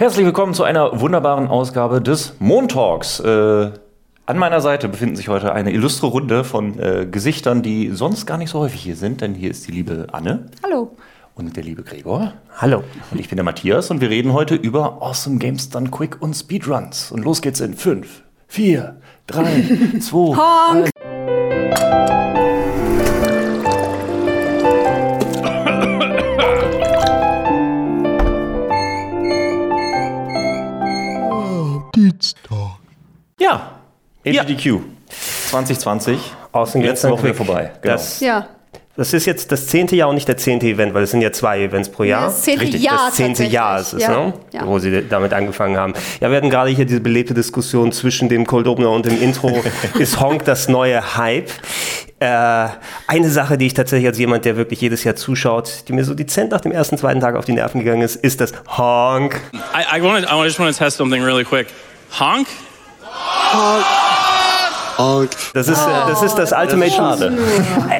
Herzlich willkommen zu einer wunderbaren Ausgabe des Montalks. Äh, an meiner Seite befinden sich heute eine illustre Runde von äh, Gesichtern, die sonst gar nicht so häufig hier sind, denn hier ist die liebe Anne. Hallo. Und der liebe Gregor. Hallo. Und ich bin der Matthias und wir reden heute über Awesome Games Done Quick und Speedruns. Und los geht's in 5, 4, 3, 2, Honk. Ja, AGDQ 2020. Awesome Games Letzte Done Woche vorbei. Genau. Das, Ja. das ist jetzt das zehnte Jahr und nicht der zehnte Event, weil es sind ja zwei Events pro Jahr. Das zehnte Richtig, Jahr. das zehnte. Jahr ist es, ja. ne? Ja. wo sie damit angefangen haben. Ja, wir hatten gerade hier diese belebte Diskussion zwischen dem Cold Opener und dem Intro. ist Honk das neue Hype? Äh, eine Sache, die ich tatsächlich als jemand, der wirklich jedes Jahr zuschaut, die mir so dezent nach dem ersten, zweiten Tag auf die Nerven gegangen ist, ist das Honk. I, I, wanted, I just want to test something really quick. Honk? Das ist, äh, das, ist das Ultimate schade.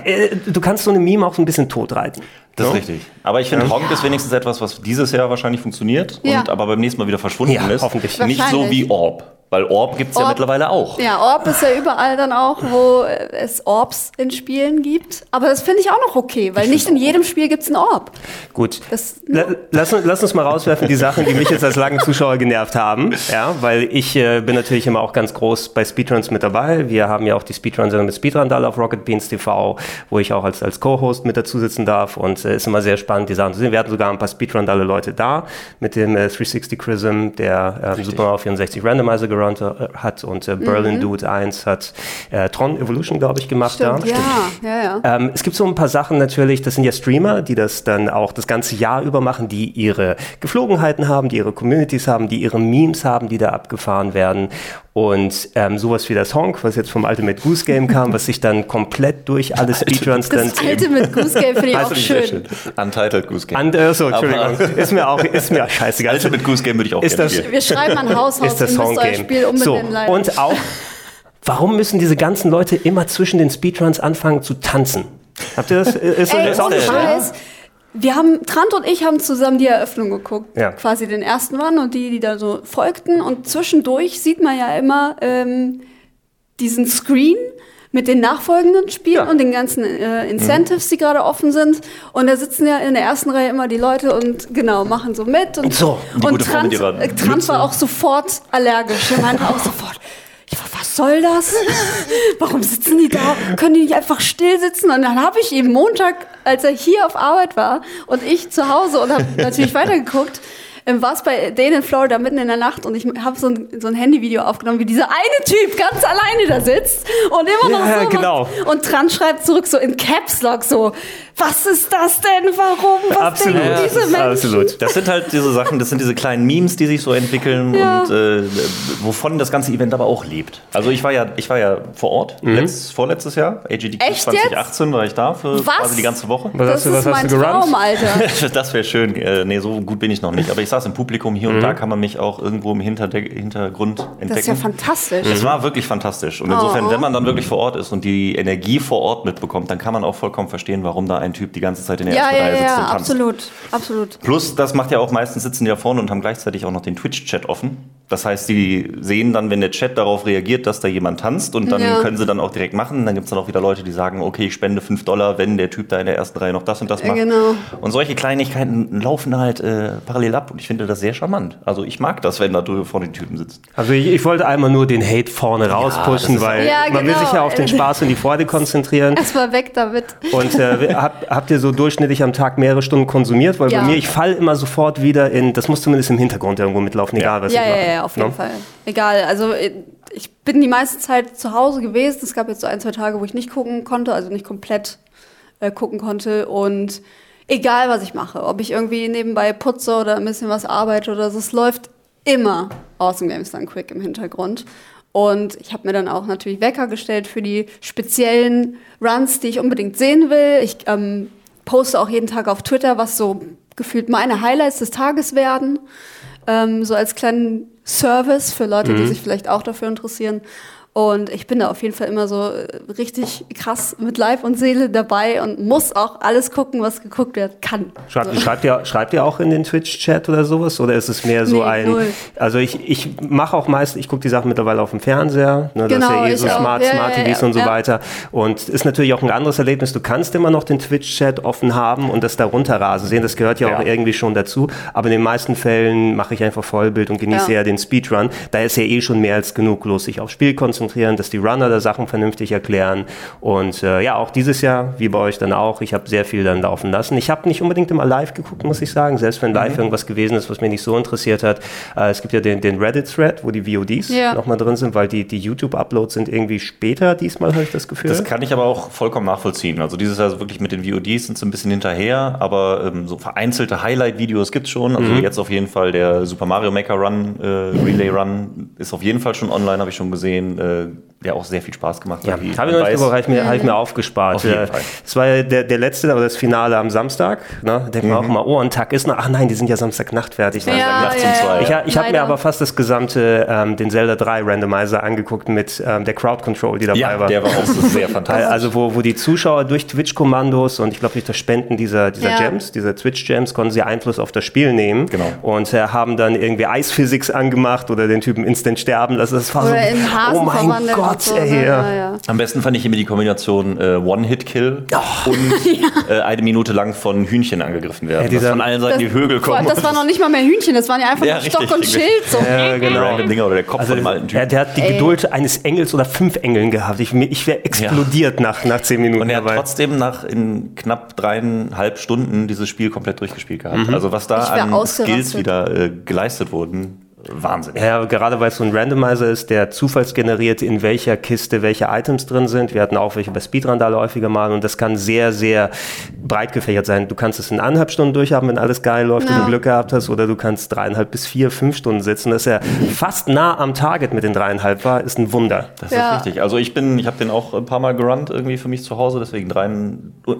Äh, äh, Du kannst so eine Meme auch ein bisschen totreiten. Das ist richtig. Aber ich finde, Honk ist wenigstens etwas, was dieses Jahr wahrscheinlich funktioniert Ja. und aber beim nächsten Mal wieder verschwunden Ja, ist. hoffentlich. Nicht so wie Orb. Weil Orb gibt es ja mittlerweile auch. Ja, Orb ist ja überall dann auch, wo es Orbs in Spielen gibt. Aber das finde ich auch noch okay, weil nicht in jedem Spiel gibt es einen Orb. Gut. Das- La lass, uns- lass uns mal rauswerfen, die Sachen, die mich jetzt als langen Zuschauer genervt haben. Ja, weil ich äh, bin natürlich immer auch ganz groß bei Speedruns mit dabei. Wir haben ja auch die Speedrun-Sendung mit Speedrandal auf Rocket Beans TV, wo ich auch als, als Co-Host mit dazu sitzen darf. Und äh, ist immer sehr spannend, die Sachen zu sehen. Wir hatten sogar ein paar Speedrundalle-Leute da mit dem äh, 360 Prism, der äh, Super Mario 64 Randomizer gerannt äh, hat und äh, Berlin Dude 1 hat äh, Tron Evolution, glaube ich, gemacht. Stimmt, da. ja, ja, ja. Ähm, es gibt so ein paar Sachen natürlich, das sind ja Streamer, die das dann auch das ganze Jahr über machen, die ihre Geflogenheiten haben, die ihre Communities haben, die ihre Memes haben, die da abgefahren werden. Und ähm, sowas wie das Honk, was jetzt vom Ultimate Goose Game kam, was sich dann komplett durch alle Speedruns dann... Das alte mit Goose Game finde ich Weißt auch wie schön. Untitled Goose Game. And, äh, so, Entschuldigung, Aber- ist mir auch, ist mir scheißegal. Alte mit Goose Game würde ich auch Ist gerne das- spielen. Wir schreiben an Haushaus, ist das Honk euer Game. Spiel So, leider. und auch, warum müssen diese ganzen Leute immer zwischen den Speedruns anfangen zu tanzen? Habt ihr das? Ist Ey, das ohne aufgefallen? Scheiß. Wir haben, Trant und ich haben zusammen die Eröffnung geguckt. Ja. Quasi den ersten Run und die, die da so folgten. Und zwischendurch sieht man ja immer ähm, diesen Screen mit den nachfolgenden Spielen Ja. und den ganzen äh, Incentives, die gerade offen sind. Und da sitzen ja in der ersten Reihe immer die Leute und genau, machen so mit. Und, So, und Trant, äh, Trant war auch sofort allergisch. Er meinte auch sofort, soll das? Warum sitzen die da? Können die nicht einfach still sitzen? Und dann habe ich ihm Montag, als er hier auf Arbeit war und ich zu Hause und habe natürlich weitergeguckt, ähm, war es bei denen in Florida mitten in der Nacht und ich habe so ein, so ein Handyvideo aufgenommen, wie dieser eine Typ ganz alleine da sitzt und immer noch Ja, so macht. genau. Und Trant schreibt zurück so in Caps Lock so, was ist das denn? Warum? Was Absolut, denken diese Menschen? absolut. Das sind halt diese Sachen, das sind diese kleinen Memes, die sich so entwickeln Ja. und äh, wovon das ganze Event aber auch lebt. Also ich war ja, ich war ja vor Ort, Mhm. letzt, vorletztes Jahr, AGDQ Echt 2018 war ich da für Was? quasi die ganze Woche. Was Das hast du, was ist hast mein du gerannt? Traum, Alter. Das wäre schön. Äh, nee, so gut bin ich noch nicht. Aber ich saß im Publikum hier Mhm. und da kann man mich auch irgendwo im Hinterdeck Hintergrund entdecken. Das ist ja fantastisch. Es war wirklich fantastisch. Und insofern, Oh. wenn man dann wirklich vor Ort ist und die Energie vor Ort mitbekommt, dann kann man auch vollkommen verstehen, warum da ein Typ die ganze Zeit in der Ja, ersten ja, Reihe sitzt ja, und tanzt. absolut, absolut. Plus, das macht ja auch meistens sitzen die ja vorne und haben gleichzeitig auch noch den Twitch-Chat offen. Das heißt, die sehen dann, wenn der Chat darauf reagiert, dass da jemand tanzt und dann Ja. können sie dann auch direkt machen. Dann gibt es dann auch wieder Leute, die sagen, okay, ich spende 5 Dollar, wenn der Typ da in der ersten Reihe noch das und das Ja, macht. genau. Und solche Kleinigkeiten laufen halt äh, parallel ab und ich finde das sehr charmant. Also ich mag das, wenn da drüber vor den Typen sitzt. Also ich, ich wollte einmal nur den Hate vorne rauspushen, ist weil Ja, man will genau. sich ja auf den Spaß und die Freude konzentrieren. Erstmal weg damit. Und äh, hab, habt ihr so durchschnittlich am Tag mehrere Stunden konsumiert? Weil Ja. bei mir, ich fall immer sofort wieder in, das muss zumindest im Hintergrund irgendwo mitlaufen, egal was Ja, ich ja, mache. Ja, auf jeden Ne? Fall. Egal, also äh, ich bin die meiste Zeit zu Hause gewesen. Es gab jetzt so ein, zwei Tage, wo ich nicht gucken konnte, also nicht komplett äh, gucken konnte. Und egal, was ich mache, ob ich irgendwie nebenbei putze oder ein bisschen was arbeite oder so, es läuft immer Awesome Games Done Quick im Hintergrund. Und ich habe mir dann auch natürlich Wecker gestellt für die speziellen Runs, die ich unbedingt sehen will. Ich ähm, poste auch jeden Tag auf Twitter, was so gefühlt meine Highlights des Tages werden. Ähm, so als kleinen Service für Leute, die sich vielleicht auch dafür interessieren. Und ich bin da auf jeden Fall immer so äh, richtig krass mit Leib und Seele dabei und muss auch alles gucken, was geguckt werden kann. Schreibt, so. schreibt, ihr, schreibt ihr auch in den Twitch-Chat oder sowas? Oder ist es mehr so Nee, ein. null. Also ich, ich mache auch meist, ich gucke die Sachen mittlerweile auf dem Fernseher. Ne, Genau, das ist ja eh so. Smart, Ja, Smart ja, TVs ja, und so ja. weiter. Und ist natürlich auch ein anderes Erlebnis. Du kannst immer noch den Twitch-Chat offen haben und das da runterrasen sehen. Das gehört ja, auch irgendwie schon dazu. Aber in den meisten Fällen mache ich einfach Vollbild und genieße Ja. ja den Speedrun. Da ist ja eh schon mehr als genug los. Sich aufs Spiel konzentrieren, dass die Runner da Sachen vernünftig erklären. Und äh, ja, auch dieses Jahr, wie bei euch dann auch, ich habe sehr viel dann laufen lassen. Ich habe nicht unbedingt immer live geguckt, muss ich sagen. Selbst wenn Mhm. live irgendwas gewesen ist, was mich nicht so interessiert hat. Äh, es gibt ja den, den Reddit-Thread, wo die VODs Ja. nochmal drin sind, weil die, die YouTube-Uploads sind irgendwie später diesmal, habe ich das Gefühl. Das kann ich aber auch vollkommen nachvollziehen. Also dieses Jahr wirklich mit den VODs sind sie ein bisschen hinterher, aber ähm, so vereinzelte Highlight-Videos gibt es schon. Also Mhm. jetzt auf jeden Fall der Super Mario Maker Run, äh, Relay Run ist auf jeden Fall schon online, habe ich schon gesehen, äh, uh, der auch sehr viel Spaß gemacht Ja, hat. wie habe ich noch nicht weiß. geguckt, habe ich, mir- hab ich mir aufgespart. Auf jeden Fall. Das war ja der, der letzte, aber das Finale am Samstag. Ne? Denkt man auch immer, oh, ein Tag ist noch. Ach nein, die sind ja Samstagnacht fertig. Ja, um ja, zwei. ja. Ich, ha- ich habe mir aber fast das gesamte, ähm, den Zelda 3 Randomizer angeguckt mit ähm, der Crowd Control, die dabei Ja, war. der war auch so sehr fantastisch. Also wo, wo die Zuschauer durch Twitch-Kommandos und ich glaube durch das Spenden dieser, dieser Ja. Gems, dieser Twitch-Gems, konnten sie Einfluss auf das Spiel nehmen. Genau. Und äh, haben dann irgendwie Eisphysics angemacht oder den Typen instant sterben lassen. Das war Oder so, in Hasen oh mein Gott, so, ey. ne? ja. Ja, ja. Am besten fand ich immer die Kombination äh, One-Hit-Kill Oh. und äh, eine Minute lang von Hühnchen angegriffen werden. Ja, von allen Seiten die Högel kommen. das war noch nicht mal mehr Hühnchen, das waren ja einfach Ja, nur Stock richtig, und. Schild. So. Ja, genau. Random Dinger oder der Kopf Also von dem alten der, Typen. der hat die Ey. Geduld eines Engels oder fünf Engeln gehabt. Ich, ich wäre explodiert nach, nach zehn Minuten Und er hat dabei. trotzdem nach in knapp dreieinhalb Stunden dieses Spiel komplett durchgespielt gehabt. Mhm. Also was da an. Skills wieder äh, geleistet wurden, Wahnsinn. Ja, gerade weil es so ein Randomizer ist, der zufallsgeneriert, in welcher Kiste welche Items drin sind. Wir hatten auch welche bei Speedrandal häufiger mal und das kann sehr, sehr breit gefächert sein. Du kannst es in eineinhalb Stunden durchhaben, wenn alles geil läuft und Ja. du Glück gehabt hast, oder du kannst dreieinhalb bis vier, fünf Stunden sitzen. Dass er fast nah am Target mit den dreieinhalb war, ist ein Wunder. Das Ja. ist richtig. Also ich bin, ich habe den auch ein paar Mal gerannt irgendwie für mich zu Hause, deswegen drei,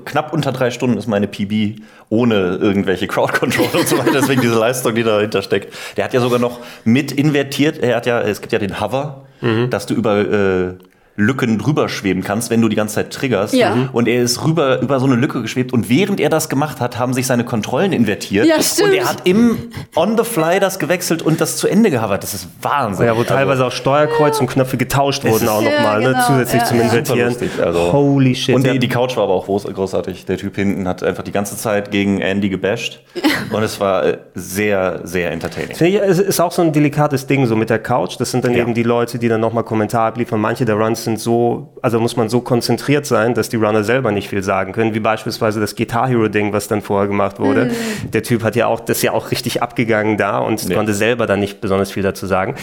knapp unter drei Stunden ist meine PB ohne irgendwelche Crowd Control und so weiter. Deswegen diese Leistung, die dahinter steckt. Der hat ja sogar noch mit invertiert. Er hat ja, es gibt ja den Hover, dass du über äh, Lücken drüber schweben kannst, wenn du die ganze Zeit triggerst. Ja. Und er ist rüber über so eine Lücke geschwebt und während er das gemacht hat, haben sich seine Kontrollen invertiert. Ja, stimmt. Und er hat im on the fly das gewechselt und das zu Ende gehavert. Das ist Wahnsinn. Ja, wo teilweise auch Steuerkreuz und Knöpfe getauscht wurden auch Ja, nochmal, ne? genau, zusätzlich ja, zum ja. Invertieren. Lustig, also. Holy shit. Und ja. die, die Couch war aber auch groß, großartig. Der Typ hinten hat einfach die ganze Zeit gegen Andy gebasht. Und es war äh, sehr, sehr entertaining. Finde ich, es ist auch so ein delikates Ding, so mit der Couch. Das sind dann Ja. eben die Leute, die dann nochmal Kommentar abliefern. Manche der Runs sind so, also muss man so konzentriert sein, dass die Runner selber nicht viel sagen können, wie beispielsweise das Guitar Hero Ding, was dann vorher gemacht wurde. Der Typ hat ja auch, das ist ja auch richtig abgegangen da und Nee. konnte selber dann nicht besonders viel dazu sagen.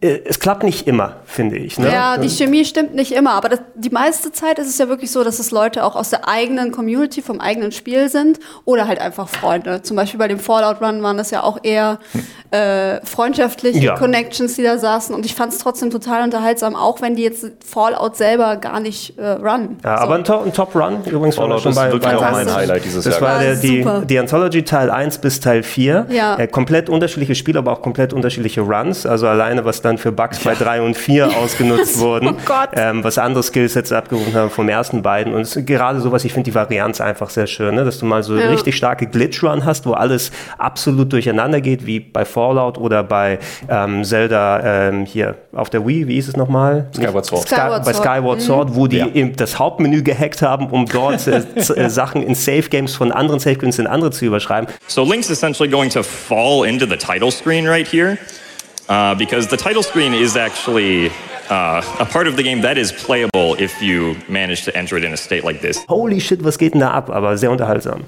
Äh, Es klappt nicht immer, finde ich. Ne? Ja, die Chemie stimmt nicht immer, aber das, die meiste Zeit ist es ja wirklich so, dass es Leute auch aus der eigenen Community, vom eigenen Spiel sind oder halt einfach Freunde. Zum Beispiel bei dem Fallout Run waren das ja auch eher äh, freundschaftliche Ja. Connections, die da saßen und ich fand es trotzdem total unterhaltsam, auch wenn die jetzt Fallout selber gar nicht äh, run. Ja, So. aber ein, To- ein Top-Run, übrigens Fallout schon ist bei, wirklich bei auch mein. Highlight dieses Das Jahr. war Ja, der, die, super. die Anthology Teil 1 bis Teil 4. Ja. Äh, komplett unterschiedliche Spiele, aber auch komplett unterschiedliche Runs. Also alleine, was dann für Bugs bei 3 und 4 ausgenutzt wurden. Oh Gott. Ähm, was andere Skillsets abgerufen haben vom ersten beiden. Und es ist gerade sowas, ich finde die Varianz einfach sehr schön, ne? dass du mal so Ja. richtig starke Glitch-Run hast, wo alles absolut durcheinander geht, wie bei Fallout oder bei ähm, Zelda ähm, hier auf der Wii, wie hieß es nochmal? Skyward Sword. Sky- Skyward bei Sword. Skyward Sword, wo die Ja. das Hauptmenü gehackt haben, um dort äh, äh, Sachen in Safe Games von anderen Safe Games in andere zu überschreiben. So Link's essentially going to fall into the title screen right here, uh, because the title screen is actually uh, a part of the game that is playable if you manage to enter it in a state like this. Holy shit, was geht denn da ab? Aber sehr unterhaltsam.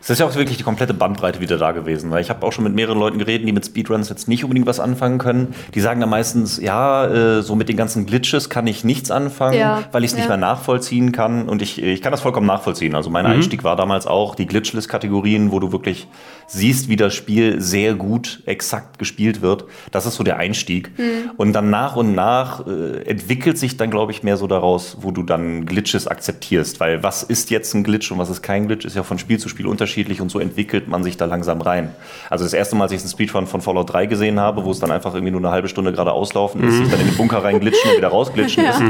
Es ist ja auch wirklich die komplette Bandbreite wieder da gewesen, weil ich habe auch schon mit mehreren Leuten geredet, die mit Speedruns jetzt nicht unbedingt was anfangen können. Die sagen dann meistens, ja, äh, so mit den ganzen Glitches kann ich nichts anfangen, Ja, weil ich es nicht ja. mehr nachvollziehen kann. Und ich, ich kann das vollkommen nachvollziehen. Also mein Einstieg war damals auch die Glitchless-Kategorien, wo du wirklich siehst, wie das Spiel sehr gut, exakt gespielt wird. Das ist so der Einstieg. Und dann nach und nach äh, entwickelt sich dann, glaube ich, mehr so daraus, wo du dann Glitches akzeptierst. Weil was ist jetzt ein Glitch und was ist kein Glitch, ist ja von Spiel zu Spiel unterschiedlich. Unterschiedlich und so entwickelt man sich da langsam rein. Also das erste Mal, als ich einen Speedrun von Fallout 3 gesehen habe, wo es dann einfach irgendwie nur eine halbe Stunde gerade auslaufen ist, sich dann in den Bunker reinglitschen und wieder rausglitschen ist,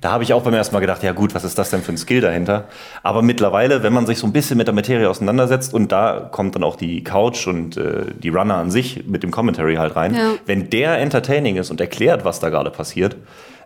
da habe ich auch beim ersten Mal gedacht, ja gut, was ist das denn für ein Skill dahinter? Aber mittlerweile, wenn man sich so ein bisschen mit der Materie auseinandersetzt und da kommt dann auch die Couch und äh, die Runner an sich mit dem Commentary halt rein, Ja. wenn der entertaining ist und erklärt, was da gerade passiert,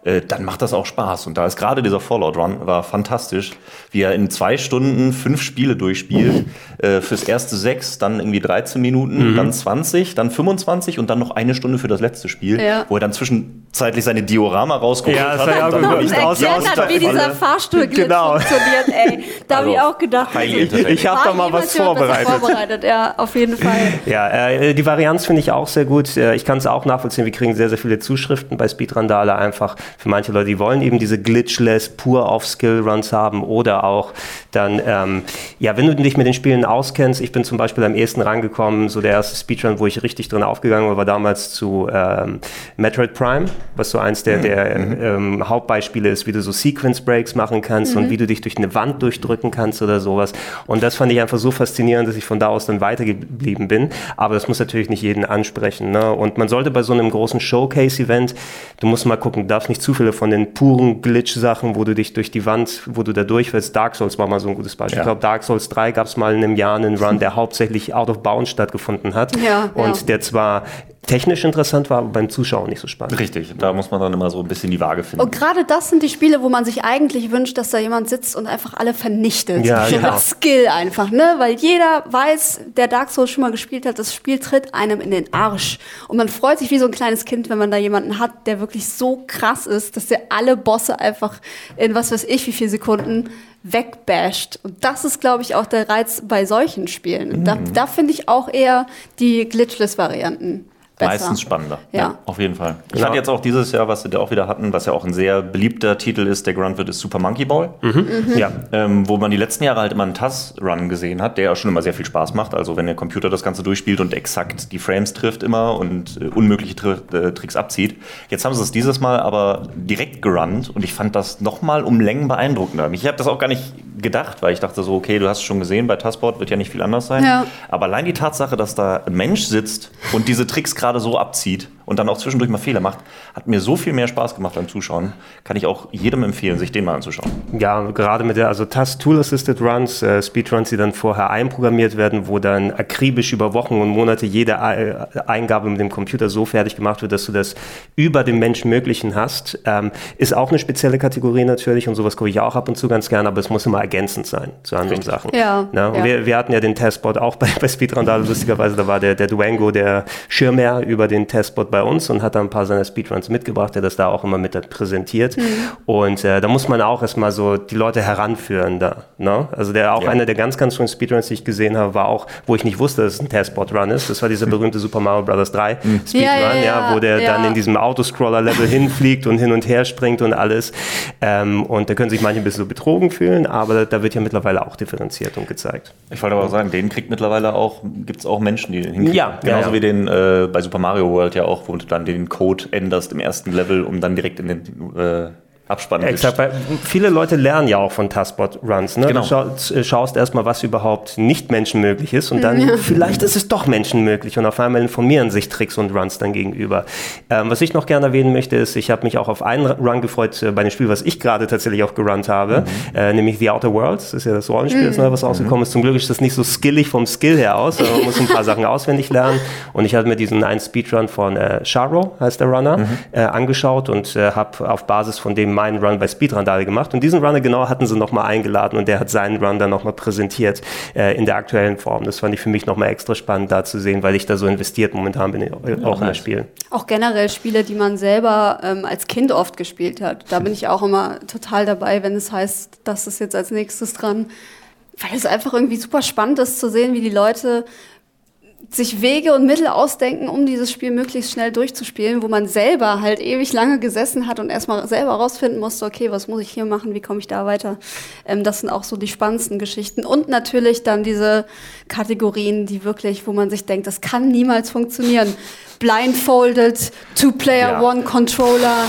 äh, dann macht das auch Spaß. Und da ist gerade dieser Fallout Run war fantastisch, wie er in zwei Stunden fünf Spiele durchspielt. Äh, fürs erste sechs, dann irgendwie 13 Minuten, dann 20, dann 25 und dann noch eine Stunde für das letzte Spiel, Ja. wo er dann zwischenzeitlich seine Diorama rausgeholt Ja, das hat. ja und auch dann wirklich Und aus- hat, wie dieser Fahrstuhlglitch Genau. funktioniert, ey. Da habe ich Also, auch gedacht, highly entertaining. Ich habe da mal was vorbereitet. vorbereitet. Ja, auf jeden Fall. Ja, äh, die Varianz finde ich auch sehr gut. Äh, ich kann es auch nachvollziehen. Wir kriegen sehr, sehr viele Zuschriften bei Speedrandale einfach für manche Leute, die wollen eben diese glitchless, pur auf Skill-Runs haben oder auch dann, ähm, ja, wenn du dich mit den Spielen auskennst, ich bin zum Beispiel am ehesten rangekommen, so der erste Speedrun, wo ich richtig drin aufgegangen war, war damals zu ähm, Metroid Prime, was so eins der, der ähm, Hauptbeispiele ist, wie du so Sequence-Breaks machen kannst und wie du dich durch eine Wand durchdrücken kannst oder sowas. Und das fand ich einfach so faszinierend, dass ich von da aus dann weitergeblieben bin. Aber das muss natürlich nicht jeden ansprechen. Ne? Und man sollte bei so einem großen Showcase-Event, du musst mal gucken, du darfst nicht zu viele von den puren Glitch-Sachen, wo du dich durch die Wand, wo du da durchfällst. Dark Souls war mal so ein gutes Beispiel. Ja. Ich glaube, Dark Souls 3 gab es mal in einem Jahr einen Run, der hauptsächlich out of bounds stattgefunden hat. Ja, und ja. der zwar technisch interessant war, aber beim Zuschauen nicht so spannend. Richtig, da muss man dann immer so ein bisschen die Waage finden. Und gerade das sind die Spiele, wo man sich eigentlich wünscht, dass da jemand sitzt und einfach alle vernichtet. Ja, genau. mit Skill einfach, ne? Weil jeder weiß, der Dark Souls schon mal gespielt hat, das Spiel tritt einem in den Arsch. Und man freut sich wie so ein kleines Kind, wenn man da jemanden hat, der wirklich so krass ist, dass der alle Bosse einfach in was weiß ich wie viele Sekunden wegbasht. Und das ist, glaube ich, auch der Reiz bei solchen Spielen. Und Da, Mhm. da finde ich auch eher die Glitchless-Varianten besser. Meistens spannender. Ja. auf jeden Fall. Ich Genau. fand jetzt auch dieses Jahr, was sie da auch wieder hatten, was ja auch ein sehr beliebter Titel ist, der Grunt wird, ist Super Monkey Ball. Ja. Ähm, wo man die letzten Jahre halt immer einen TAS-Run gesehen hat, der ja schon immer sehr viel Spaß macht. Also wenn der Computer das Ganze durchspielt und exakt die Frames trifft immer und äh, unmögliche Tri äh, Tricks abzieht. Jetzt haben sie es dieses Mal aber direkt gerunnt und ich fand das nochmal um Längen beeindruckender. Ich habe das auch gar nicht gedacht, weil ich dachte so, okay, du hast es schon gesehen, bei TAS-Board wird ja nicht viel anders sein. Ja. Aber allein die Tatsache, dass da ein Mensch sitzt und diese Tricks gerade so abzieht und dann auch zwischendurch mal Fehler macht, hat mir so viel mehr Spaß gemacht beim Zuschauen. Kann ich auch jedem empfehlen, sich den mal anzuschauen. Ja, gerade mit der, also TAS Tool Assisted Runs, äh, Speedruns, die dann vorher einprogrammiert werden, wo dann akribisch über Wochen und Monate jede Ei- Eingabe mit dem Computer so fertig gemacht wird, dass du das über dem Menschenmöglichen hast, ähm, ist auch eine spezielle Kategorie natürlich und sowas gucke ich auch ab und zu ganz gern, aber es muss immer ergänzend sein zu anderen Sachen. Ja, Na, und ja. Wir, wir hatten ja den Testbot auch bei, bei Speedrandale, lustigerweise, da war der, der Duango, der Schirmherr über den Testbot bei uns und hat da ein paar seiner Speedruns mitgebracht, der das da auch immer mit präsentiert. Mhm. Und äh, da muss man auch erstmal so die Leute heranführen da. Ne? Also der auch Ja. einer der ganz, ganz schönen Speedruns, die ich gesehen habe, war auch, wo ich nicht wusste, dass es ein Testbot-Run ist. Das war dieser berühmte Super Mario Bros. 3 Speedrun, Ja, ja, ja, wo der ja. dann in diesem Autoscroller-Level hinfliegt und hin und her springt und alles. Ähm, und da können sich manche ein bisschen so betrogen fühlen, aber da wird ja mittlerweile auch differenziert und gezeigt. Ich wollte aber auch sagen, den kriegt mittlerweile auch, gibt es auch Menschen, die den hinkriegen. Ja, Genauso ja, ja. wie den äh, bei Super Mario World ja auch, wo dann den Code änderst im ersten Level, um dann direkt in den äh, Abspann Exakt, weil viele Leute lernen ja auch von Taskbot-Runs. Ne? Genau. Du schaust, äh, schaust erstmal, was überhaupt nicht menschenmöglich ist und dann vielleicht ist es doch menschenmöglich und auf einmal informieren sich Tricks und Runs dann gegenüber. Ähm, was ich noch gerne erwähnen möchte, ist, ich habe mich auch auf einen Run gefreut äh, bei dem Spiel, was ich gerade tatsächlich auch gerannt habe, äh, nämlich The Outer Worlds. Das ist ja das Rollenspiel, das neu was rausgekommen ist. Zum Glück ist das nicht so skillig vom Skill her aus, aber man muss ein paar Sachen auswendig lernen. Und ich hatte mir diesen einen Speedrun von äh, Sharo, heißt der Runner, äh, angeschaut und äh, habe auf Basis von dem meinen Run bei Speedrandale gemacht. Und diesen Runner genau hatten sie nochmal eingeladen und der hat seinen Run dann nochmal präsentiert äh, in der aktuellen Form. Das fand ich für mich nochmal extra spannend da zu sehen, weil ich da so investiert momentan bin, äh, auch in das Spiel. Auch generell Spiele, die man selber ähm, als Kind oft gespielt hat. Da bin ich auch immer total dabei, wenn es heißt, das ist jetzt als nächstes dran. Weil es einfach irgendwie super spannend ist zu sehen, wie die Leute sich Wege und Mittel ausdenken, um dieses Spiel möglichst schnell durchzuspielen, wo man selber halt ewig lange gesessen hat und erstmal selber rausfinden musste, okay, was muss ich hier machen, wie komme ich da weiter. Ähm, das sind auch so die spannendsten Geschichten. Und natürlich dann diese Kategorien, die wirklich, wo man sich denkt, das kann niemals funktionieren. Blindfolded, Two-Player, Ja. One-Controller.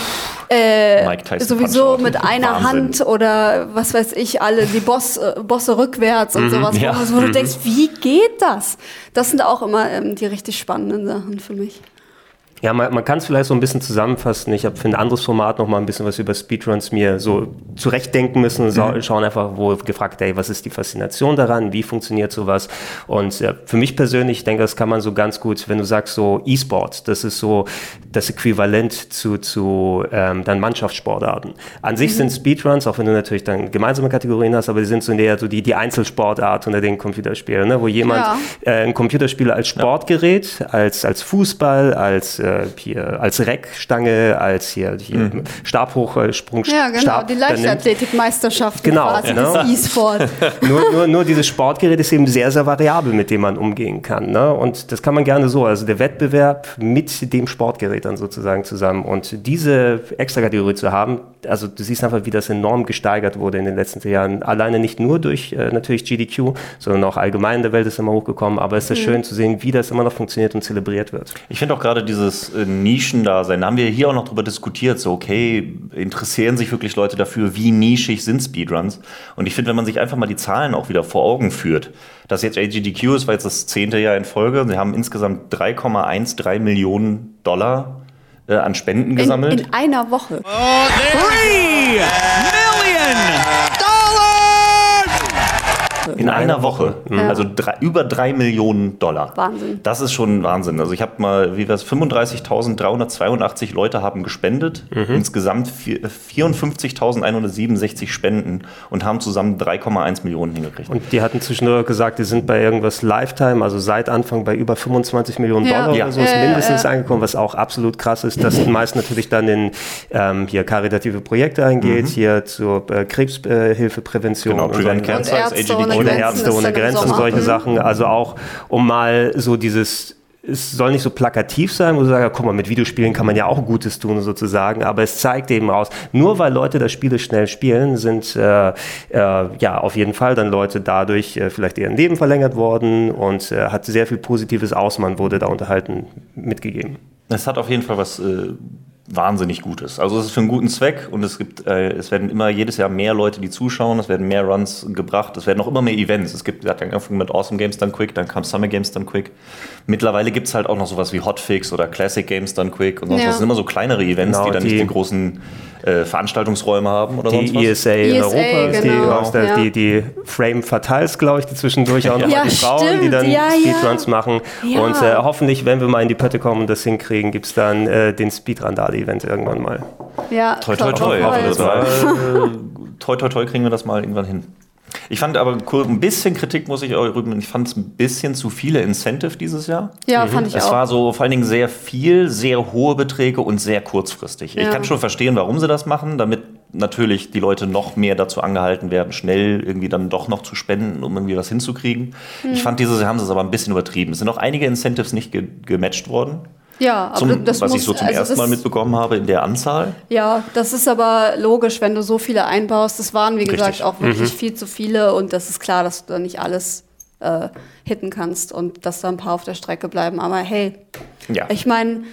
Äh, sowieso mit einer Wahnsinn. Hand oder was weiß ich, alle die Boss, äh, Bosse rückwärts und sowas, ja. wo, wo du denkst, wie geht das? Das sind auch immer ähm, die richtig spannenden Sachen für mich. Ja, man, man kann es vielleicht so ein bisschen zusammenfassen. Ich habe für ein anderes Format noch mal ein bisschen was über Speedruns mir so zurechtdenken müssen und Mhm. schauen einfach, wo gefragt, ey, was ist die Faszination daran? Wie funktioniert sowas? Und äh, für mich persönlich, ich denke, das kann man so ganz gut, wenn du sagst so E-Sport, das ist so das Äquivalent zu, zu ähm, dann Mannschaftssportarten. An Mhm. sich sind Speedruns, auch wenn du natürlich dann gemeinsame Kategorien hast, aber die sind so näher so die, die Einzelsportart unter den Computerspielen, ne? wo jemand Ja. äh, ein Computerspiel als Sportgerät, als, als Fußball, als, äh, hier, als Reckstange, als hier, hier Stabhochsprung, Ja, genau, Stab, die Leichtathletikmeisterschaft Genau, quasi genau. des E-Sport. nur, nur, nur dieses Sportgerät ist eben sehr, sehr variabel, mit dem man umgehen kann. Ne? Und das kann man gerne so. Also der Wettbewerb mit dem Sportgerät dann sozusagen zusammen. Und diese Extrakategorie zu haben, also du siehst einfach, wie das enorm gesteigert wurde in den letzten Jahren. Alleine nicht nur durch äh, natürlich GDQ, sondern auch allgemein in der Welt ist immer hochgekommen. Aber es ist schön zu sehen, wie das immer noch funktioniert und zelebriert wird. Ich finde auch gerade dieses äh, Nischendasein, da haben wir hier auch noch drüber diskutiert, so okay, interessieren sich wirklich Leute dafür, wie nischig sind Speedruns? Und ich finde, wenn man sich einfach mal die Zahlen auch wieder vor Augen führt, dass jetzt AGDQ ist, war jetzt das zehnte Jahr in Folge, sie haben insgesamt 3,13 Millionen Dollar an Spenden In, gesammelt. in einer Woche. Three In einer Woche. Ja. Also drei, über drei Millionen Dollar. Wahnsinn. Das ist schon Wahnsinn. Also ich habe mal, wie war es, 35.382 Leute haben gespendet. Insgesamt vier- 54.167 Spenden und haben zusammen 3,1 Millionen hingekriegt. Und die hatten zwischendurch gesagt, die sind bei irgendwas Lifetime, also seit Anfang bei über 25 Millionen Ja. Dollar Ja. oder so ist mindestens angekommen, was auch absolut krass ist, dass meist natürlich dann in ähm, hier karitative Projekte eingeht, hier zur äh, Krebshilfeprävention Genau, und Prevent Cancer ist Ärzte AGDQ. Ohne oder Ärzte ohne Grenzen, Sommer. solche Mhm. Sachen. Also auch, um mal so dieses, es soll nicht so plakativ sein, wo du sagst, ja, guck mal, mit Videospielen kann man ja auch Gutes tun sozusagen, aber es zeigt eben aus, nur weil Leute das Spiele schnell spielen, sind äh, äh, ja auf jeden Fall dann Leute dadurch äh, vielleicht ihren Leben verlängert worden und äh, hat sehr viel positives Ausmann wurde da unterhalten mitgegeben. Es hat auf jeden Fall was wahnsinnig Gutes. Also es ist für einen guten Zweck und es gibt, äh, es werden immer jedes Jahr mehr Leute, die zuschauen, es werden mehr Runs gebracht, es werden auch immer mehr Events. Es gibt, hat angefangen mit Awesome Games Done Quick, dann kam Summer Games Done Quick. Mittlerweile gibt es halt auch noch sowas wie Hotfix oder Classic Games Done Quick und sonst Ja. was. Das sind immer so kleinere Events, Genau, die dann die- nicht die großen äh, Veranstaltungsräume haben oder sonst Die was. ESA in ESA, Europa ist die, genau, aus der, ja. die, die Frame Fatals, glaube ich, die zwischendurch auch noch Ja, die Frauen, die dann ja, ja. Speedruns machen. Ja. Und äh, hoffentlich, wenn wir mal in die Pötte kommen und das hinkriegen, gibt es dann äh, den Speedrandal-Event irgendwann mal. Ja, Toi, toi, toi. Also toi, toi, toi kriegen wir das mal irgendwann hin. Ich fand aber ein bisschen Kritik muss ich auch rüben. Ich fand es ein bisschen zu viele Incentive dieses Jahr. Ja, fand ich Es auch. war so vor allen Dingen sehr viel, sehr hohe Beträge und sehr kurzfristig. Ich Ja. kann schon verstehen, warum sie das machen, damit natürlich die Leute noch mehr dazu angehalten werden, schnell irgendwie dann doch noch zu spenden, um irgendwie was hinzukriegen. Hm. Ich fand dieses Jahr haben sie es aber ein bisschen übertrieben. Es sind auch einige Incentives nicht ge gematcht worden. Ja, aber Zum, das was muss, ich so zum also ersten Mal mitbekommen habe in der Anzahl. Ja, das ist aber logisch, wenn du so viele einbaust. Das waren, wie gesagt, Richtig. auch wirklich viel zu viele und das ist klar, dass du da nicht alles äh, hitten kannst und dass da ein paar auf der Strecke bleiben. Aber hey, Ja. ich meine,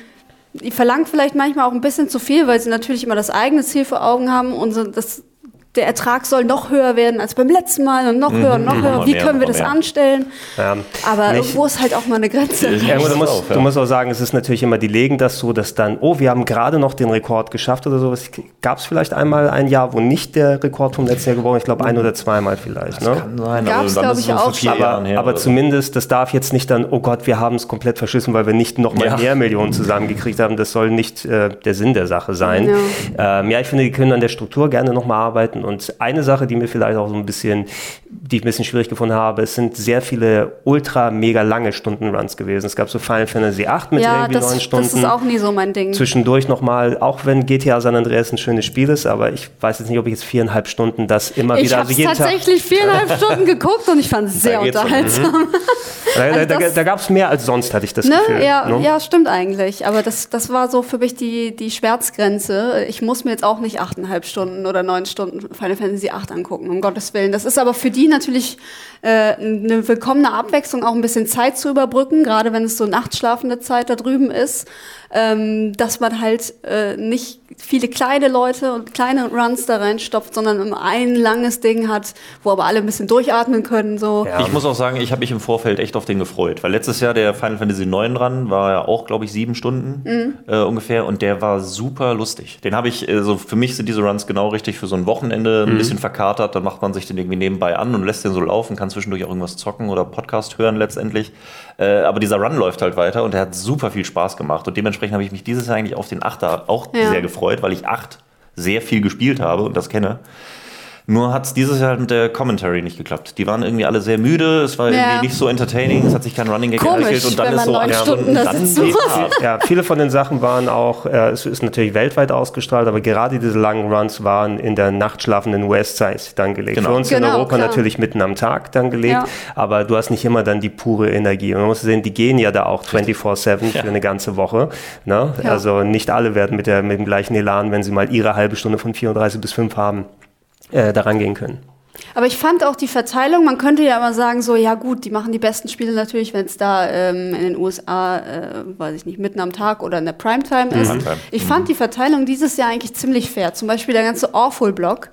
die verlangt vielleicht manchmal auch ein bisschen zu viel, weil sie natürlich immer das eigene Ziel vor Augen haben und so, das, der Ertrag soll noch höher werden als beim letzten Mal und noch höher und noch höher. Noch Wie mehr, können wir das mehr. anstellen? Ja, Aber nicht- irgendwo ist halt auch mal eine Grenze. Du, musst, du musst auch sagen, es ist natürlich immer, die legen das so, dass dann, oh, wir haben gerade noch den Rekord geschafft oder sowas. Gab es vielleicht einmal ein Jahr, wo nicht der Rekord vom letzten Jahr gebrochen ist? Ich glaube, ein oder zweimal vielleicht. Ne? Kann sein, glaub ist es ich, so vor auch schon. Aber, aber zumindest, das darf jetzt nicht dann, oh Gott, wir haben es komplett verschissen, weil wir nicht nochmal Ja. mehr Millionen zusammengekriegt haben. Das soll nicht äh, der Sinn der Sache sein. Ja. Ähm, ja, ich finde, die können an der Struktur gerne nochmal arbeiten. Und eine Sache, die mir vielleicht auch so ein bisschen, die ich ein bisschen schwierig gefunden habe, es sind sehr viele ultra mega lange Stundenruns gewesen. Es gab so Final Fantasy 8 mit Ja, irgendwie das, neun Stunden das ist auch nie so mein Ding. zwischendurch nochmal, auch wenn GTA San Andreas ein schönes Spiel ist, aber ich weiß jetzt nicht, ob ich jetzt viereinhalb Stunden das immer Ich wieder, habe also jeden Tag. tatsächlich viereinhalb Stunden geguckt und ich fand es sehr um. unterhaltsam. Da, da, Also da, das- da gab es mehr als sonst, hatte ich das Ne? Gefühl. Ja, ne? ja, stimmt eigentlich. Aber das, das war so für mich die, die Schmerzgrenze. Ich muss mir jetzt auch nicht achteinhalb Stunden oder neun Stunden Final Fantasy VIII angucken, um Gottes Willen. Das ist aber für die natürlich äh, eine willkommene Abwechslung, auch ein bisschen Zeit zu überbrücken, gerade wenn es so nachtschlafende Zeit da drüben ist, ähm, dass man halt äh, nicht viele kleine Leute und kleine Runs da reinstopft, sondern immer ein langes Ding hat, wo aber alle ein bisschen durchatmen können. So. Ja. Ich muss auch sagen, ich habe mich im Vorfeld echt auf den gefreut, weil letztes Jahr der Final Fantasy IX Run war ja auch, glaube ich, sieben Stunden äh, ungefähr und der war super lustig. Den habe ich, also für mich sind diese Runs genau richtig für so ein Wochenende, ein bisschen verkatert, dann macht man sich den irgendwie nebenbei an und lässt den so laufen, kann zwischendurch auch irgendwas zocken oder Podcast hören letztendlich. Äh, aber dieser Run läuft halt weiter und der hat super viel Spaß gemacht und dementsprechend habe ich mich dieses Jahr eigentlich auf den Achter auch Ja. sehr gefreut, weil ich acht sehr viel gespielt habe und das kenne. Nur hat es dieses Jahr mit der Commentary nicht geklappt. Die waren irgendwie alle sehr müde, es war Ja. irgendwie nicht so entertaining, es hat sich kein Running Gag entwickelt und dann wenn ist so neun acht Stunden da dann. Ja, viele von den Sachen waren auch, äh, es ist natürlich weltweit ausgestrahlt, aber gerade diese langen Runs waren in der nachtschlafenden US-Zeit dann gelegt. Genau. Für uns in Genau, Europa klar. natürlich mitten am Tag dann gelegt, Ja. aber du hast nicht immer dann die pure Energie. Und man muss sehen, die gehen ja da auch 24-7 für eine ganze Woche. Ne? Ja. Also nicht alle werden mit, der, mit dem gleichen Elan, wenn sie mal ihre halbe Stunde von 34 bis 5 haben, äh, daran gehen können. Aber ich fand auch die Verteilung, man könnte ja immer sagen, so, ja gut, die machen die besten Spiele natürlich, wenn es da ähm, in den USA, äh, weiß ich nicht, mitten am Tag oder in der Primetime ist. Primetime. Ich fand die Verteilung dieses Jahr eigentlich ziemlich fair. Zum Beispiel der ganze Awful-Block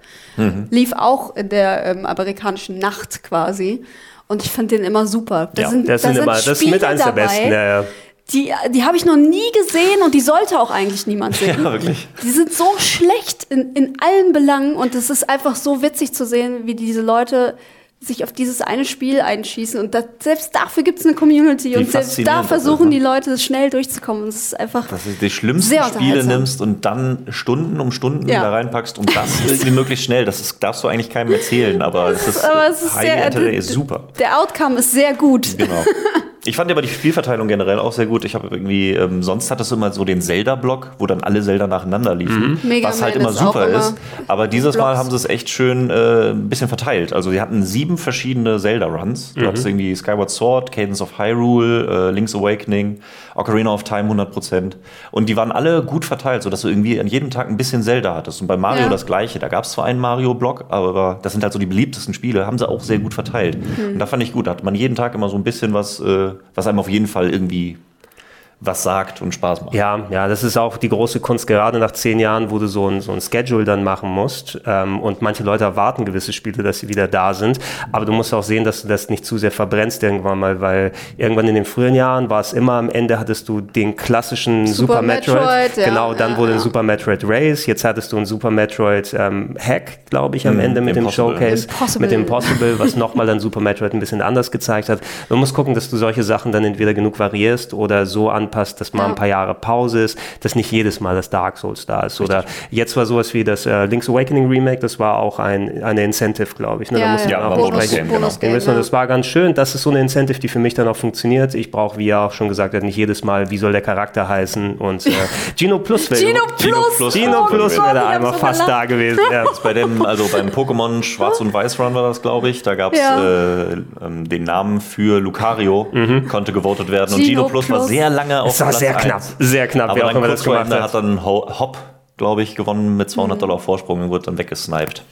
lief auch in der ähm, amerikanischen Nacht quasi. Und ich fand den immer super. Da Ja, sind, Das, da sind sind immer, das ist mit eins der besten. Ja, ja. Die, die habe ich noch nie gesehen und die sollte auch eigentlich niemand sehen. Ja, wirklich. Die sind so schlecht in, in allen Belangen und es ist einfach so witzig zu sehen, wie diese Leute sich auf dieses eine Spiel einschießen und da, selbst dafür gibt es eine Community und selbst da das ist, versuchen ne? die Leute schnell durchzukommen. Und es ist einfach Dass du die schlimmsten Spiele nimmst und dann Stunden um Stunden Ja. da reinpackst und das irgendwie möglichst schnell. Das ist, darfst du eigentlich keinem erzählen, aber es ist, aber es ist sehr, ist super. der Outcome ist sehr gut. Genau. Ich fand aber die Spielverteilung generell auch sehr gut. Ich habe irgendwie, ähm, sonst hattest du immer so den Zelda-Block, wo dann alle Zelda nacheinander liefen, Mega was halt immer ist super immer ist. Aber dieses Mal Blocks. haben sie es echt schön äh, ein bisschen verteilt. Also sie hatten sieben verschiedene Zelda-Runs. Du hattest irgendwie Skyward Sword, Cadence of Hyrule, äh, Link's Awakening, Ocarina of Time 100%. Und die waren alle gut verteilt, sodass du irgendwie an jedem Tag ein bisschen Zelda hattest. Und bei Mario Ja. das gleiche. Da gab es zwar einen Mario-Block, aber das sind halt so die beliebtesten Spiele, haben sie auch sehr gut verteilt. Und da fand ich gut, da hat man jeden Tag immer so ein bisschen was, äh, was einem auf jeden Fall irgendwie was sagt und Spaß macht. Ja, ja, das ist auch die große Kunst, gerade nach zehn Jahren, wo du so ein, so ein Schedule dann machen musst. Ähm, und manche Leute erwarten gewisse Spiele, dass sie wieder da sind. Aber du musst auch sehen, dass du das nicht zu sehr verbrennst irgendwann mal, weil irgendwann in den frühen Jahren war es immer am Ende hattest du den klassischen Super, Super Metroid. Metroid, ja, genau, dann ja, wurde ein ja. Super Metroid Race. Jetzt hattest du ein Super Metroid ähm, Hack, glaube ich, am Ende mit dem Impossible. Showcase. Impossible. Mit dem Impossible, was nochmal dann Super Metroid ein bisschen anders gezeigt hat. Du musst gucken, dass du solche Sachen dann entweder genug variierst oder so anpasst, dass mal Ja. ein paar Jahre Pause ist, dass nicht jedes Mal das Dark Souls da ist. Oder jetzt war sowas wie das äh, Link's Awakening Remake, das war auch ein, eine Incentive, glaube ich. Ne? Da Ja, ja. wir Ja, auch Bonus-. Bonus- wissen wir, ja. Das war ganz schön. Das ist so eine Incentive, die für mich dann auch funktioniert. Ich brauche, wie er auch schon gesagt hat, nicht jedes Mal, wie soll der Charakter heißen. Und äh, Gino Plus wäre Gino Gino Plus! Plus. Gino Plus wäre da einmal so fast gelacht. da gewesen. Ja. Bei dem, also beim Pokémon Schwarz und Weiß Run war das, glaube ich. Da gab es Ja. äh, ähm, den Namen für Lucario, konnte gewotet werden. und Gino Gino Plus war Plus. sehr lange auf Es war Platz sehr eins. knapp, sehr knapp, Aber wer auch immer das gemacht hat. hat dann Ho- Hop, glaube ich, gewonnen mit Mhm. 200 Dollar Vorsprung und wurde dann weggesniped.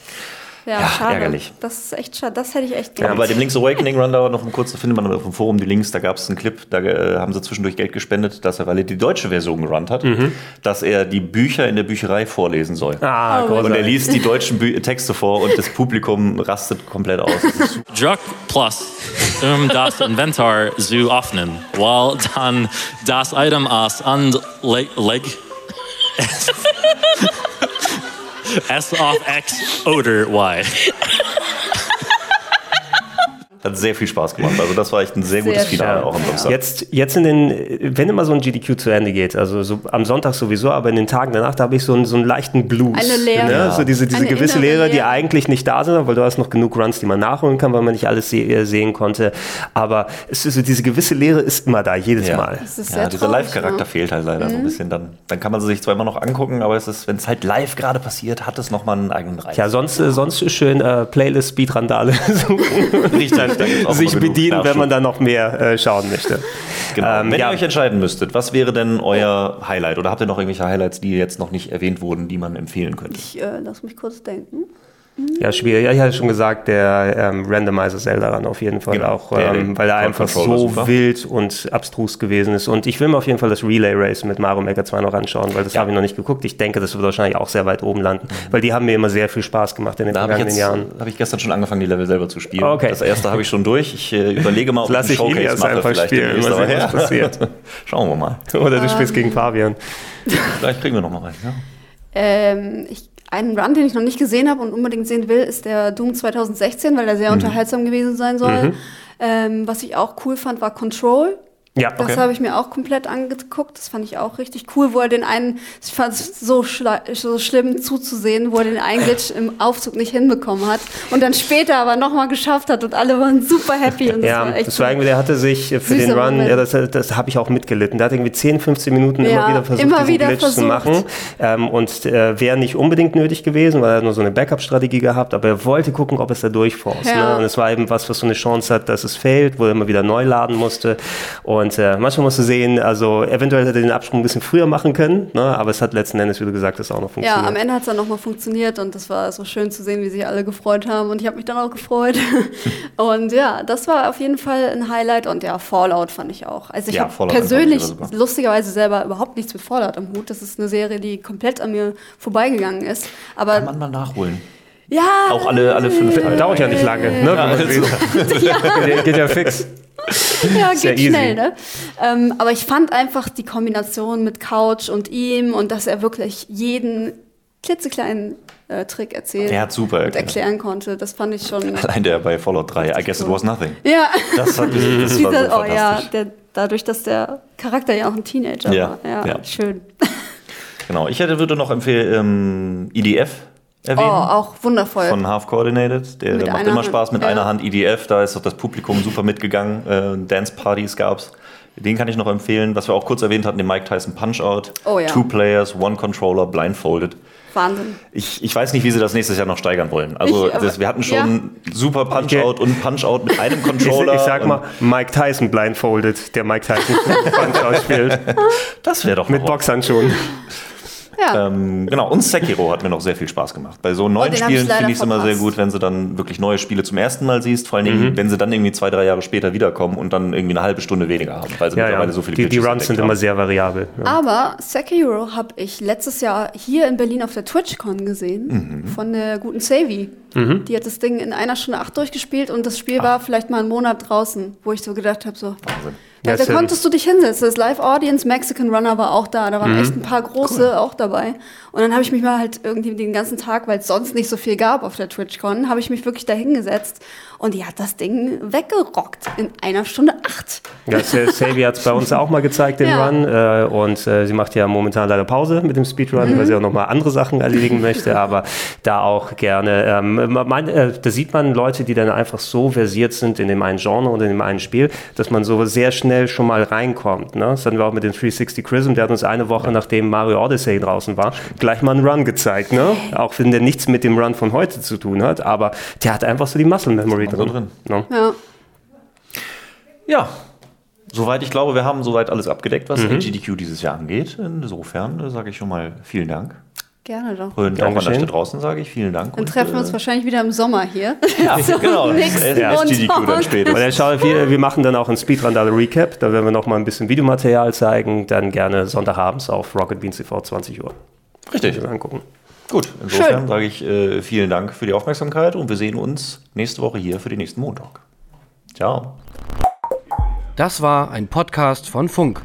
Ja, Ja, schade. ärgerlich. Das ist echt schade. Das hätte ich echt Ja, gerne. bei dem Link's Awakening Run da noch kurz, da findet man auf dem Forum die Links, da gab es einen Clip, da äh, haben sie zwischendurch Geld gespendet, dass er, weil er die deutsche Version gerannt hat, dass er die Bücher in der Bücherei vorlesen soll. Ah, Oh, Und er liest die deutschen Bü Texte vor und das Publikum rastet komplett aus. Druck plus um das Inventar zu öffnen, while dann das Item aus und leg, leg S of X oder Y. Hat sehr viel Spaß gemacht. Also das war echt ein sehr, Sehr gutes Finale schön. auch am Samstag. Jetzt, jetzt in den, wenn immer so ein GDQ zu Ende geht, also so am Sonntag sowieso, aber in den Tagen danach, da habe ich so einen, so einen leichten Blues. Eine Leere. Ne? Ja. So diese, diese Eine gewisse Leere, die eigentlich nicht da sind, weil du hast noch genug Runs, die man nachholen kann, weil man nicht alles se äh, sehen konnte. Aber es ist so, diese gewisse Leere ist immer da, jedes Ja. Mal. Das ist Ja, sehr dieser Live-Charakter ne? fehlt halt leider so ein bisschen. Dann, dann kann man sie sich zwar immer noch angucken, aber es ist, wenn es halt live gerade passiert, hat es nochmal einen eigenen Reiz. Ja, sonst, äh, sonst schön äh, Playlist Speedrandale suchen Richtig, sich bedienen, wenn man da noch mehr äh, schauen möchte. Genau. Ähm, Wenn ja. ihr euch entscheiden müsstet, was wäre denn euer Highlight? Oder habt ihr noch irgendwelche Highlights, die jetzt noch nicht erwähnt wurden, die man empfehlen könnte? Ich äh, lass mich kurz denken. Ja, schwierig. Ja, ich hatte schon gesagt, der ähm, Randomizer Zelda daran auf jeden Fall Genau, auch, der- ähm, weil er einfach so super. wild und abstrus gewesen ist. Und ich will mir auf jeden Fall das Relay Race mit Mario Maker 2 noch anschauen, weil das habe ich noch nicht geguckt. Ich denke, das wird wahrscheinlich auch sehr weit oben landen, weil die haben mir immer sehr viel Spaß gemacht in den Da vergangenen jetzt- Jahren. habe ich gestern schon angefangen, die Level selber zu spielen. Okay. Das erste habe ich schon durch. Ich äh, überlege mal, ob Lass ich einen Showcase mache. einfach vielleicht spielen, demnächst, mal aber ja. passiert. Schauen wir mal. Oder Ähm. du spielst gegen Fabian. Vielleicht kriegen wir noch mal rein. Ja. Ähm, ich, einen Run, den ich noch nicht gesehen habe und unbedingt sehen will, ist der Doom 2016, weil der Mhm. sehr unterhaltsam gewesen sein soll. Ähm, was ich auch cool fand, war Control. Ja, Das habe ich mir auch komplett angeguckt. Das fand ich auch richtig cool, wo er den einen, ich fand es so, so schlimm zuzusehen, wo er den einen Glitch im Aufzug nicht hinbekommen hat und dann später aber nochmal geschafft hat und alle waren super happy. Und das Ja, war echt das war irgendwie, der hatte sich für den Run, Moment. ja, das, das habe ich auch mitgelitten. Der hat irgendwie 10, 15 Minuten Ja, immer wieder versucht, immer diesen wieder Glitch zu versucht. machen. Ähm, und äh, wäre nicht unbedingt nötig gewesen, weil er nur so eine Backup-Strategie gehabt, aber er wollte gucken, ob es da durchforst. Ja. Ne? Und es war eben was, was so eine Chance hat, dass es fehlt, wo er immer wieder neu laden musste. Und äh, manchmal musst du sehen, also eventuell hätte er den Absprung ein bisschen früher machen können, ne? aber es hat letzten Endes, wie du gesagt hast, auch noch Ja, funktioniert. am Ende hat es dann nochmal funktioniert und das war so schön zu sehen, wie sich alle gefreut haben und ich habe mich dann auch gefreut. und ja, das war auf jeden Fall ein Highlight und ja, Fallout fand ich auch. Also ich Ja, habe persönlich lustigerweise selber überhaupt nichts mit Fallout am Hut. Das ist eine Serie, die komplett an mir vorbeigegangen ist. Aber Kann man mal nachholen. ja, Auch alle, alle fünf Teile. Dauert ja nicht lange, ne? also- sieht. geht, geht ja fix. ja, Sehr geht easy. schnell, ne? Ähm, aber ich fand einfach die Kombination mit Couch und ihm und dass er wirklich jeden klitzekleinen äh, Trick erzählt Der hat super und erklärt. erklären konnte. Das fand ich schon. Allein der bei Fallout 3, I guess it was nothing. Ja. Das, hat, das war so Dieser, oh ja, fantastisch. der, dadurch, dass der Charakter ja auch ein Teenager Ja, war. Ja, ja. schön. Genau, ich hätte, würde noch empfehlen, ähm, EDF Oh, erwähnen. auch wundervoll. Von Half Coordinated. Der, Mit macht immer Hand, Spaß mit ja. einer Hand. EDF, da ist doch das Publikum super mitgegangen. Äh, Dance-Partys gab's. Den kann ich noch empfehlen. Was wir auch kurz erwähnt hatten, den Mike Tyson Punch-Out. Oh ja. Two Players, One Controller, blindfolded. Wahnsinn. Ich, ich weiß nicht, wie sie das nächstes Jahr noch steigern wollen. Also Ich, aber- das, wir hatten schon super Punch-Out und Punch-Out mit einem Ich, Controller. ich sag und mal, Mike Tyson blindfolded, der Mike Tyson Punch spielt. Das wäre doch Mit. Boxhandschuhen. Ja. Ähm, genau, und Sekiro hat mir noch sehr viel Spaß gemacht. Bei so neuen Oh, Spielen finde ich es immer sehr gut, wenn sie dann wirklich neue Spiele zum ersten Mal siehst. Vor allen Dingen, Mhm. wenn sie dann irgendwie zwei, drei Jahre später wiederkommen und dann irgendwie eine halbe Stunde weniger haben, weil sie Ja, ja. mittlerweile so viele Die, die Glitches Runs sind immer sehr variabel. Ja. Aber Sekiro habe ich letztes Jahr hier in Berlin auf der TwitchCon gesehen. Mhm. Von der guten Savi. Die hat das Ding in einer Stunde acht durchgespielt und das Spiel war vielleicht mal einen Monat draußen, wo ich so gedacht habe, so. Wahnsinn. Da, Ja, da konntest du dich hinsetzen. Das Live-Audience, Mexican Runner war auch da. Da Mhm. waren echt ein paar große auch dabei. Und dann habe ich mich mal halt irgendwie den ganzen Tag, weil es sonst nicht so viel gab auf der TwitchCon, habe ich mich wirklich da hingesetzt. Und die hat das Ding weggerockt in einer Stunde acht. Ja, Savy hat es bei uns auch mal gezeigt, den Ja. Run. Äh, und äh, sie macht ja momentan leider Pause mit dem Speedrun, weil sie auch nochmal andere Sachen erledigen möchte. Aber da auch gerne. Ähm, man, äh, da sieht man Leute, die dann einfach so versiert sind in dem einen Genre und in dem einen Spiel, dass man so sehr schnell schon mal reinkommt. Ne? Das hatten wir auch mit dem 360 Chrism. Der hat uns eine Woche, nachdem Mario Odyssey draußen war, gleich mal einen Run gezeigt. Ne? Auch wenn der nichts mit dem Run von heute zu tun hat. Aber der hat einfach so die Muscle Memory so drin. drin. Ne? Ja. Ja, soweit ich glaube, wir haben soweit alles abgedeckt, was Mhm. LGDQ dieses Jahr angeht. Insofern äh, sage ich schon mal vielen Dank. Gerne doch. Und auch an euch da draußen sage ich vielen Dank. Dann und, treffen wir uns äh, wahrscheinlich wieder im Sommer hier. Ja, genau. nächsten LGDQ dann Montag. später. Und dann schauen wir, wir machen dann auch ein Speedrandale Recap. Da werden wir noch mal ein bisschen Videomaterial zeigen. Dann gerne Sonntagabends auf Rocket Beans TV 20 Uhr. Richtig. Angucken. Gut, insofern Schön. sage ich äh, vielen Dank für die Aufmerksamkeit und wir sehen uns nächste Woche hier für den nächsten Montag. Ciao. Das war ein Podcast von Funk.